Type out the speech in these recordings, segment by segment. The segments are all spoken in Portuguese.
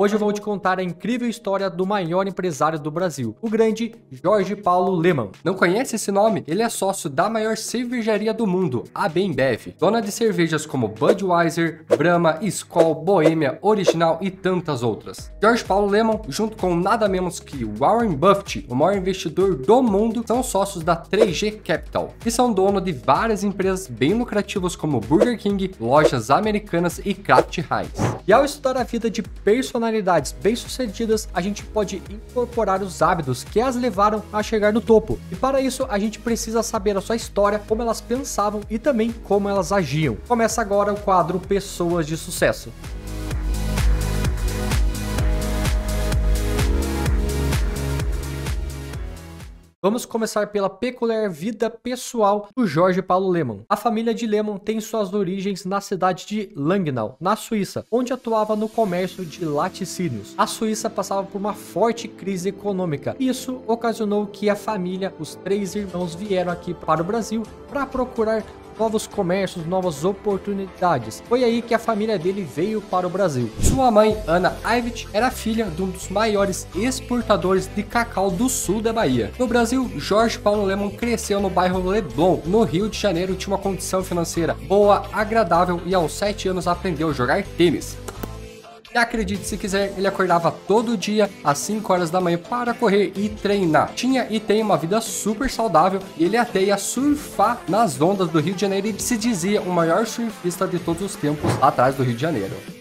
Hoje eu vou te contar a incrível história do maior empresário do Brasil, o grande Jorge Paulo Leman. Não conhece esse nome? Ele é sócio da maior cervejaria do mundo, a Bembev, dona de cervejas como Budweiser, Brahma, Skol, Boêmia, Original e tantas outras. Jorge Paulo Leman, junto com nada menos que Warren Buffett, o maior investidor do mundo, são sócios da 3G Capital e são dono de várias empresas bem lucrativas como Burger King, lojas americanas e Kraft Heinz. E ao estudar a vida de personalidades bem-sucedidas, a gente pode incorporar os hábitos que as levaram a chegar no topo. E para isso, a gente precisa saber a sua história, como elas pensavam e também como elas agiam. Começa agora o quadro Pessoas de Sucesso. Vamos começar pela peculiar vida pessoal do Jorge Paulo Lehmann. A família de Lehmann tem suas origens na cidade de Langnau, na Suíça, onde atuava no comércio de laticínios. A Suíça passava por uma forte crise econômica. Isso ocasionou que a família, os três irmãos, vieram aqui para o Brasil para procurar novos comércios, novas oportunidades. Foi aí que a família dele veio para o Brasil. Sua mãe, Ana Ivett, era filha de um dos maiores exportadores de cacau do sul da Bahia. No Brasil, Jorge Paulo Lemon cresceu no bairro Leblon, no Rio de Janeiro, tinha uma condição financeira boa, agradável e aos 7 anos aprendeu a jogar tênis. E acredite se quiser, ele acordava todo dia às 5 horas da manhã para correr e treinar. Tinha e tem uma vida super saudável e ele até ia surfar nas ondas do Rio de Janeiro e se dizia o maior surfista de todos os tempos atrás do Rio de Janeiro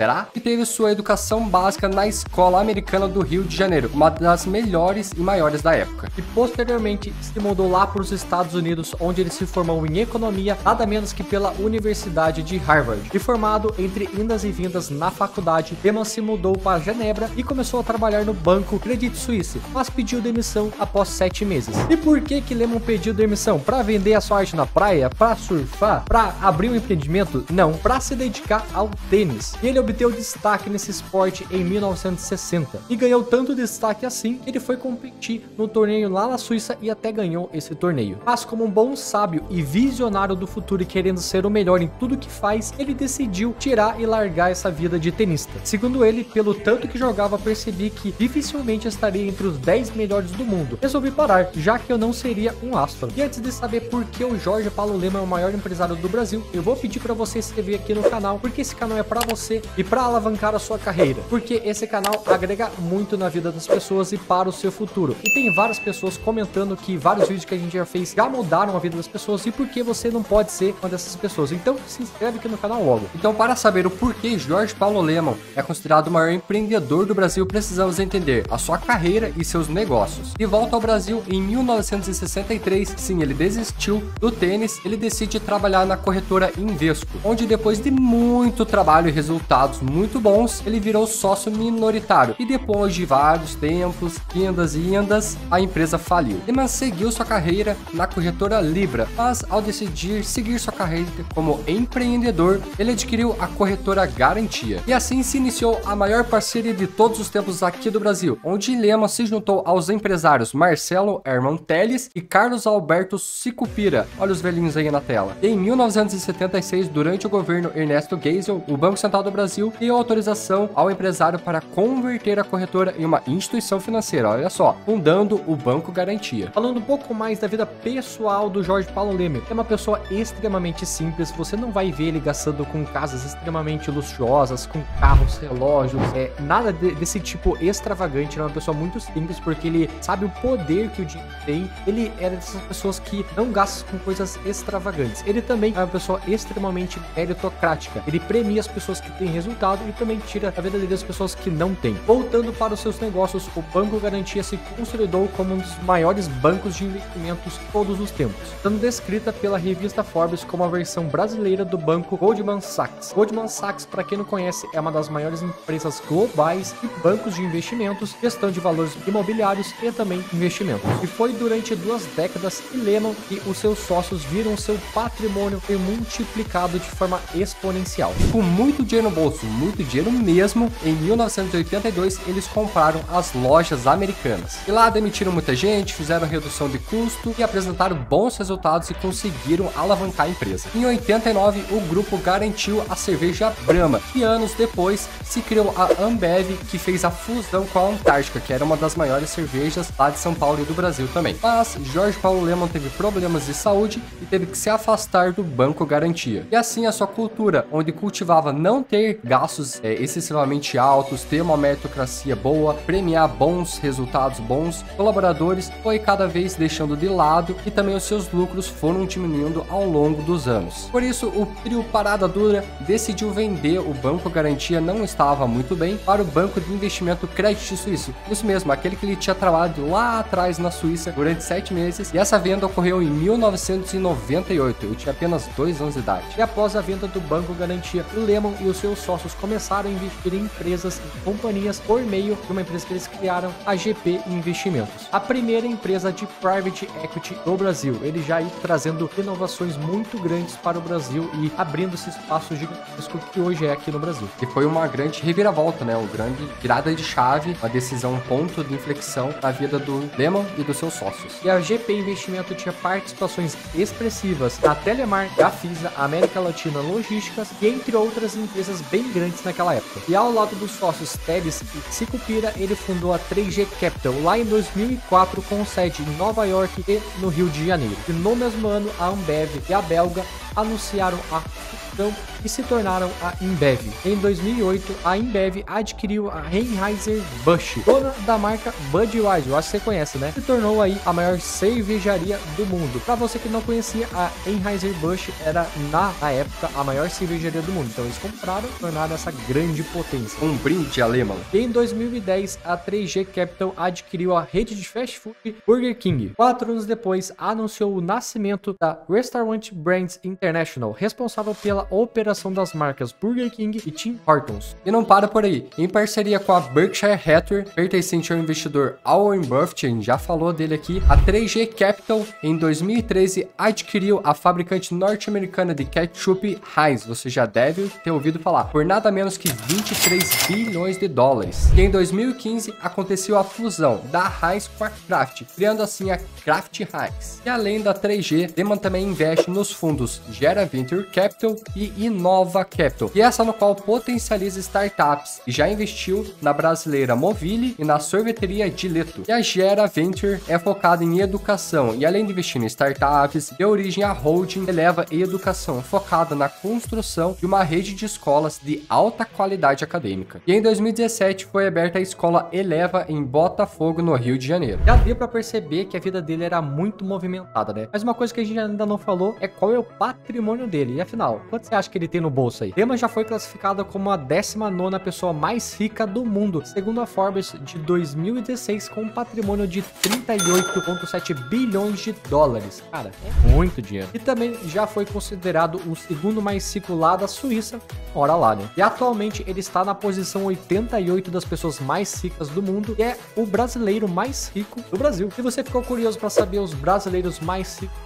será? E teve sua educação básica na Escola Americana do Rio de Janeiro, uma das melhores e maiores da época. E posteriormente se mudou lá para os Estados Unidos, onde ele se formou em economia, nada menos que pela Universidade de Harvard. E formado entre indas e vindas na faculdade, Lehman se mudou para Genebra e começou a trabalhar no banco Credit Suisse, mas pediu demissão após sete meses. E por que que Lehman pediu demissão? Para vender a sua arte na praia? Para surfar? Para abrir um empreendimento? Não, para se dedicar ao tênis. E ele obteve destaque nesse esporte em 1960 e ganhou tanto destaque assim que ele foi competir no torneio lá na Suíça e até ganhou esse torneio. Mas como um bom sábio e visionário do futuro e querendo ser o melhor em tudo que faz, ele decidiu tirar e largar essa vida de tenista. Segundo ele, pelo tanto que jogava, percebi que dificilmente estaria entre os 10 melhores do mundo. Resolvi parar, já que eu não seria um astro. E antes de saber por que o Jorge Paulo Lema é o maior empresário do Brasil, eu vou pedir para você se inscrever aqui no canal, porque esse canal é para você e para alavancar a sua carreira, porque esse canal agrega muito na vida das pessoas e para o seu futuro. E tem várias pessoas comentando que vários vídeos que a gente já fez já mudaram a vida das pessoas e por que você não pode ser uma dessas pessoas. Então se inscreve aqui no canal logo. Então para saber o porquê Jorge Paulo Lemon é considerado o maior empreendedor do Brasil, precisamos entender a sua carreira e seus negócios. De volta ao Brasil em 1963, sim, ele desistiu do tênis, ele decide trabalhar na corretora Invesco, onde depois de muito trabalho e resultados muito bons, ele virou sócio minoritário e depois de vários tempos, indas e indas, a empresa faliu. Lehman seguiu sua carreira na corretora Libra, mas ao decidir seguir sua carreira como empreendedor, ele adquiriu a corretora Garantia. E assim se iniciou a maior parceria de todos os tempos aqui do Brasil, onde Lema se juntou aos empresários Marcelo Herman Teles e Carlos Alberto Sicupira. Olha os velhinhos aí na tela. Em 1976, durante o governo Ernesto Geisel, o Banco Central do Brasil deu autorização ao empresário para converter a corretora em uma instituição financeira. Olha só, fundando o Banco Garantia. Falando um pouco mais da vida pessoal do Jorge Paulo Leme, é uma pessoa extremamente simples. Você não vai ver ele gastando com casas extremamente luxuosas, com carros, relógios, é nada de, desse tipo extravagante. Ele é uma pessoa muito simples porque ele sabe o poder que o dinheiro tem. Ele é dessas pessoas que não gastam com coisas extravagantes. Ele também é uma pessoa extremamente meritocrática. Ele premia as pessoas que têm resultado e também tira a vida das pessoas que não têm. Voltando para os seus negócios, o Banco Garantia se consolidou como um dos maiores bancos de investimentos todos os tempos, sendo descrita pela revista Forbes como a versão brasileira do banco Goldman Sachs. Goldman Sachs, para quem não conhece, é uma das maiores empresas globais e bancos de investimentos, gestão de valores imobiliários e também investimentos. E foi durante duas décadas que Lehman e os seus sócios viram seu patrimônio multiplicado de forma exponencial. Com muito dinheiro no bolso bolso, muito dinheiro mesmo, em 1982 eles compraram as lojas americanas. E lá demitiram muita gente, fizeram redução de custo e apresentaram bons resultados e conseguiram alavancar a empresa. Em 89, o grupo garantiu a cerveja Brahma e anos depois se criou a Ambev, que fez a fusão com a Antártica, que era uma das maiores cervejas lá de São Paulo e do Brasil também. Mas Jorge Paulo Leman teve problemas de saúde e teve que se afastar do Banco Garantia. E assim a sua cultura, onde cultivava não ter gastos é, excessivamente altos, ter uma meritocracia boa, premiar bons resultados, bons colaboradores, foi cada vez deixando de lado e também os seus lucros foram diminuindo ao longo dos anos. Por isso, o trio Parada Dura decidiu vender o Banco Garantia não estava muito bem para o Banco de Investimento Crédito Suíço. Isso mesmo, aquele que ele tinha trabalhado lá atrás na Suíça durante sete meses. E essa venda ocorreu em 1998. Eu tinha apenas dois anos de idade. E após a venda do Banco Garantia, o Lehman e os seus sócios começaram a investir em empresas e companhias por meio de uma empresa que eles criaram, a GP Investimentos. A primeira empresa de private equity do Brasil. Ele já ia trazendo inovações muito grandes para o Brasil e abrindo esse espaço gigantesco que hoje é aqui no Brasil. E foi uma grande reviravolta, né? Uma grande virada de chave, uma decisão, um ponto de inflexão na vida do Lehman e dos seus sócios. E a GP Investimento tinha participações expressivas na Telemar, Gafisa, América Latina Logísticas e entre outras empresas bem grandes naquela época. E ao lado dos sócios Teles e Sicupira, ele fundou a 3G Capital lá em 2004 com sede em Nova York e no Rio de Janeiro. E no mesmo ano, a Ambev e a Belga anunciaram a fusão e se tornaram a Embev. Em 2008, a Embev adquiriu a Anheuser-Busch, dona da marca Budweiser, eu acho que você conhece, né? Se tornou aí a maior cervejaria do mundo. Para você que não conhecia, a Anheuser-Busch era na, na, época a maior cervejaria do mundo. Então eles compraram e tornaram essa grande potência. Um brinde alemão. Em 2010, a 3G Capital adquiriu a rede de fast food Burger King. Quatro anos depois, anunciou o nascimento da Restaurant Brands International, responsável pela operação das marcas Burger King e Tim Hortons. E não para por aí. Em parceria com a Berkshire Hathaway, pertencente ao investidor Warren Buffett, já falou dele aqui, a 3G Capital em 2013 adquiriu a fabricante norte-americana de ketchup Heinz. Você já deve ter ouvido falar, por nada menos que 23 bilhões de dólares. E em 2015 aconteceu a fusão da Heinz com a Kraft, criando assim a Kraft Heinz. E além da 3G, Lehman também investe nos fundos Gera Venture Capital e Inova Capital, e essa no qual potencializa startups e já investiu na brasileira Movile e na sorveteria Dileto. E a Gera Venture é focada em educação e além de investir em startups, deu origem à holding Eleva Educação, focada na construção de uma rede de escolas de alta qualidade acadêmica. E em 2017 foi aberta a escola Eleva em Botafogo, no Rio de Janeiro. Já deu para perceber que a vida dele era muito movimentada, né? Mas uma coisa que a gente ainda não falou é qual é o patrimônio dele. E afinal, quanto você acha que ele tem no bolso aí? Lema já foi classificada como a 19 pessoa mais rica do mundo, segundo a Forbes de 2016, com um patrimônio de 38,7 bilhões de dólares. Cara, é muito dinheiro. E também já foi considerado o segundo mais rico lá da Suíça, ora lá, né? E atualmente ele está na posição 88 das pessoas mais ricas do mundo e é o brasileiro mais rico do Brasil. Se você ficou curioso para saber os brasileiros mais ricos,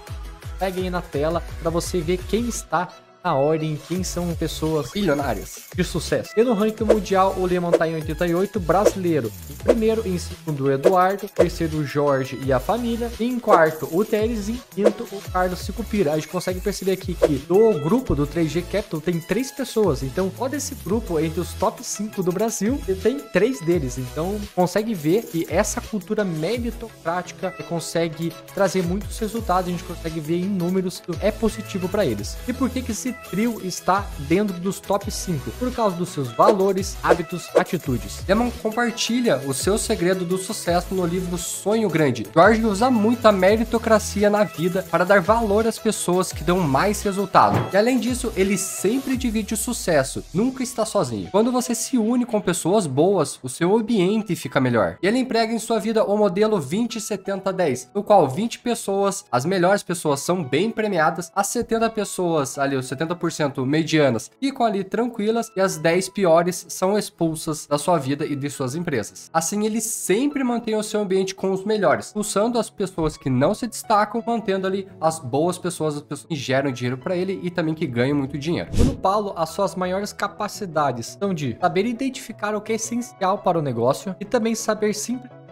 pegue aí na tela para você ver quem está na ordem quem são pessoas bilionárias de sucesso. E no ranking mundial, o Lehman tá em 88, brasileiro. Em primeiro, em segundo, o Eduardo. Terceiro, o Jorge e a família. E em quarto, o Teles. E em quinto, o Carlos Sicupira. A gente consegue perceber aqui que do grupo do 3G Capital tem três pessoas. Então, só desse grupo, entre os top 5 do Brasil, tem três deles. Então, consegue ver que essa cultura meritocrática consegue trazer muitos resultados. A gente consegue ver em números que é positivo para eles. E por que que esse trio está dentro dos top 5 por causa dos seus valores, hábitos, atitudes. Demon compartilha o seu segredo do sucesso no livro Sonho Grande. George usa muito a meritocracia na vida para dar valor às pessoas que dão mais resultado. E além disso, ele sempre divide o sucesso, nunca está sozinho. Quando você se une com pessoas boas, o seu ambiente fica melhor. E ele emprega em sua vida o modelo 20-70-10, no qual 20 pessoas, as melhores pessoas, são bem premiadas, as 70 pessoas, ali, os 70 70% medianas ficam ali tranquilas e as 10 piores são expulsas da sua vida e de suas empresas. Assim, ele sempre mantém o seu ambiente com os melhores, usando as pessoas que não se destacam, mantendo ali as boas pessoas, as pessoas que geram dinheiro para ele e também que ganham muito dinheiro. Bruno Paulo, as suas maiores capacidades são de saber identificar o que é essencial para o negócio e também saber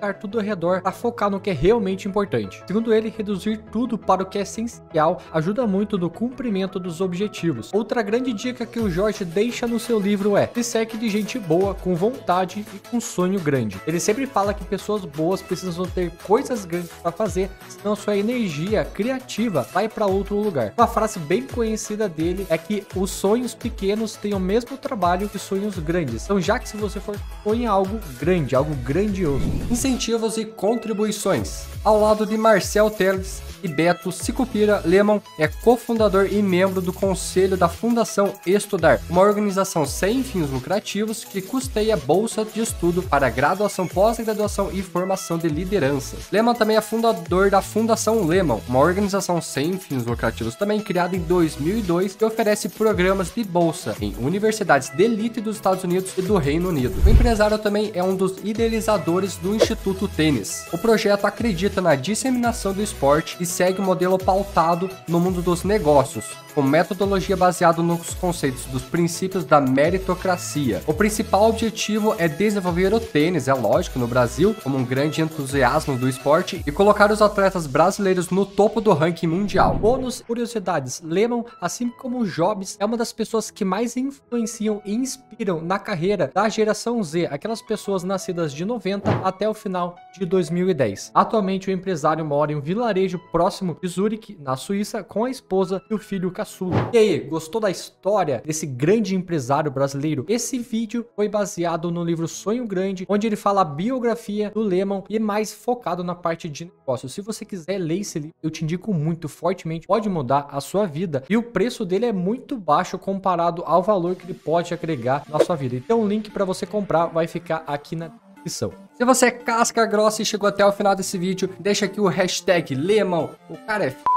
simplesmente tudo ao redor para focar no que é realmente importante. Segundo ele, reduzir tudo para o que é essencial ajuda muito no cumprimento dos objetivos. Outra grande dica que o Jorge deixa no seu livro é: se segue de gente boa, com vontade e com sonho grande. Ele sempre fala que pessoas boas precisam ter coisas grandes para fazer, senão sua energia criativa vai para outro lugar. Uma frase bem conhecida dele é que os sonhos pequenos têm o mesmo trabalho que sonhos grandes. Então, já que se você for sonhar algo grande, algo grandioso, incentivos e contribuições. Ao lado de Marcel Teles e Beto Sicupira Lemon é cofundador e membro do conselho da Fundação Estudar, uma organização sem fins lucrativos que custeia bolsa de estudo para graduação, pós-graduação e formação de lideranças. Lemon também é fundador da Fundação Lemon, uma organização sem fins lucrativos também criada em 2002 que oferece programas de bolsa em universidades de elite dos Estados Unidos e do Reino Unido. O empresário também é um dos idealizadores do Instituto Tênis. O projeto acredita na disseminação do esporte e segue um modelo pautado no mundo dos negócios, com metodologia baseada nos conceitos dos princípios da meritocracia. O principal objetivo é desenvolver o tênis, é lógico, no Brasil, como um grande entusiasmo do esporte e colocar os atletas brasileiros no topo do ranking mundial. Bônus curiosidades: Lemon, assim como Jobs, é uma das pessoas que mais influenciam e inspiram na carreira da geração Z, aquelas pessoas nascidas de 90 até o final de 2010. Atualmente, o empresário mora em um vilarejo próximo de Zurich, na Suíça, com a esposa e o filho caçula. E aí, gostou da história desse grande empresário brasileiro? Esse vídeo foi baseado no livro Sonho Grande, onde ele fala a biografia do Lemon e mais focado na parte de negócio. Se você quiser ler esse livro, eu te indico muito fortemente, pode mudar a sua vida e o preço dele é muito baixo comparado ao valor que ele pode agregar na sua vida. Então o link para você comprar vai ficar aqui na descrição. Se você é casca grossa e chegou até o final desse vídeo, deixa aqui o hashtag Lemon. O cara é f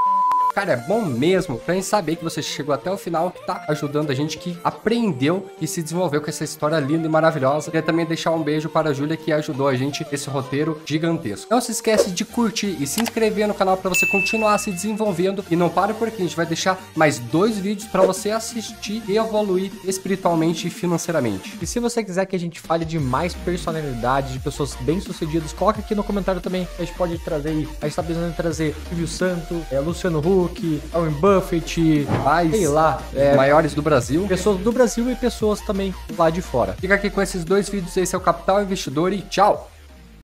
cara é bom mesmo, pra gente saber que você chegou até o final, que tá ajudando a gente, que aprendeu e se desenvolveu com essa história linda e maravilhosa. Queria também deixar um beijo para a Júlia, que ajudou a gente nesse roteiro gigantesco. Não se esquece de curtir e se inscrever no canal para você continuar se desenvolvendo. E não para por aqui, a gente vai deixar mais dois vídeos para você assistir e evoluir espiritualmente e financeiramente. E se você quiser que a gente fale de mais personalidades, de pessoas bem-sucedidas, coloca aqui no comentário também. A gente pode trazer aí. A gente tá pensando em trazer Silvio Santo, é, Luciano Huck, Cook, Warren Buffett, mais, sei lá, é, maiores do Brasil. Pessoas do Brasil e pessoas também lá de fora. Fica aqui com esses dois vídeos. Esse é o Capital Investidor e tchau!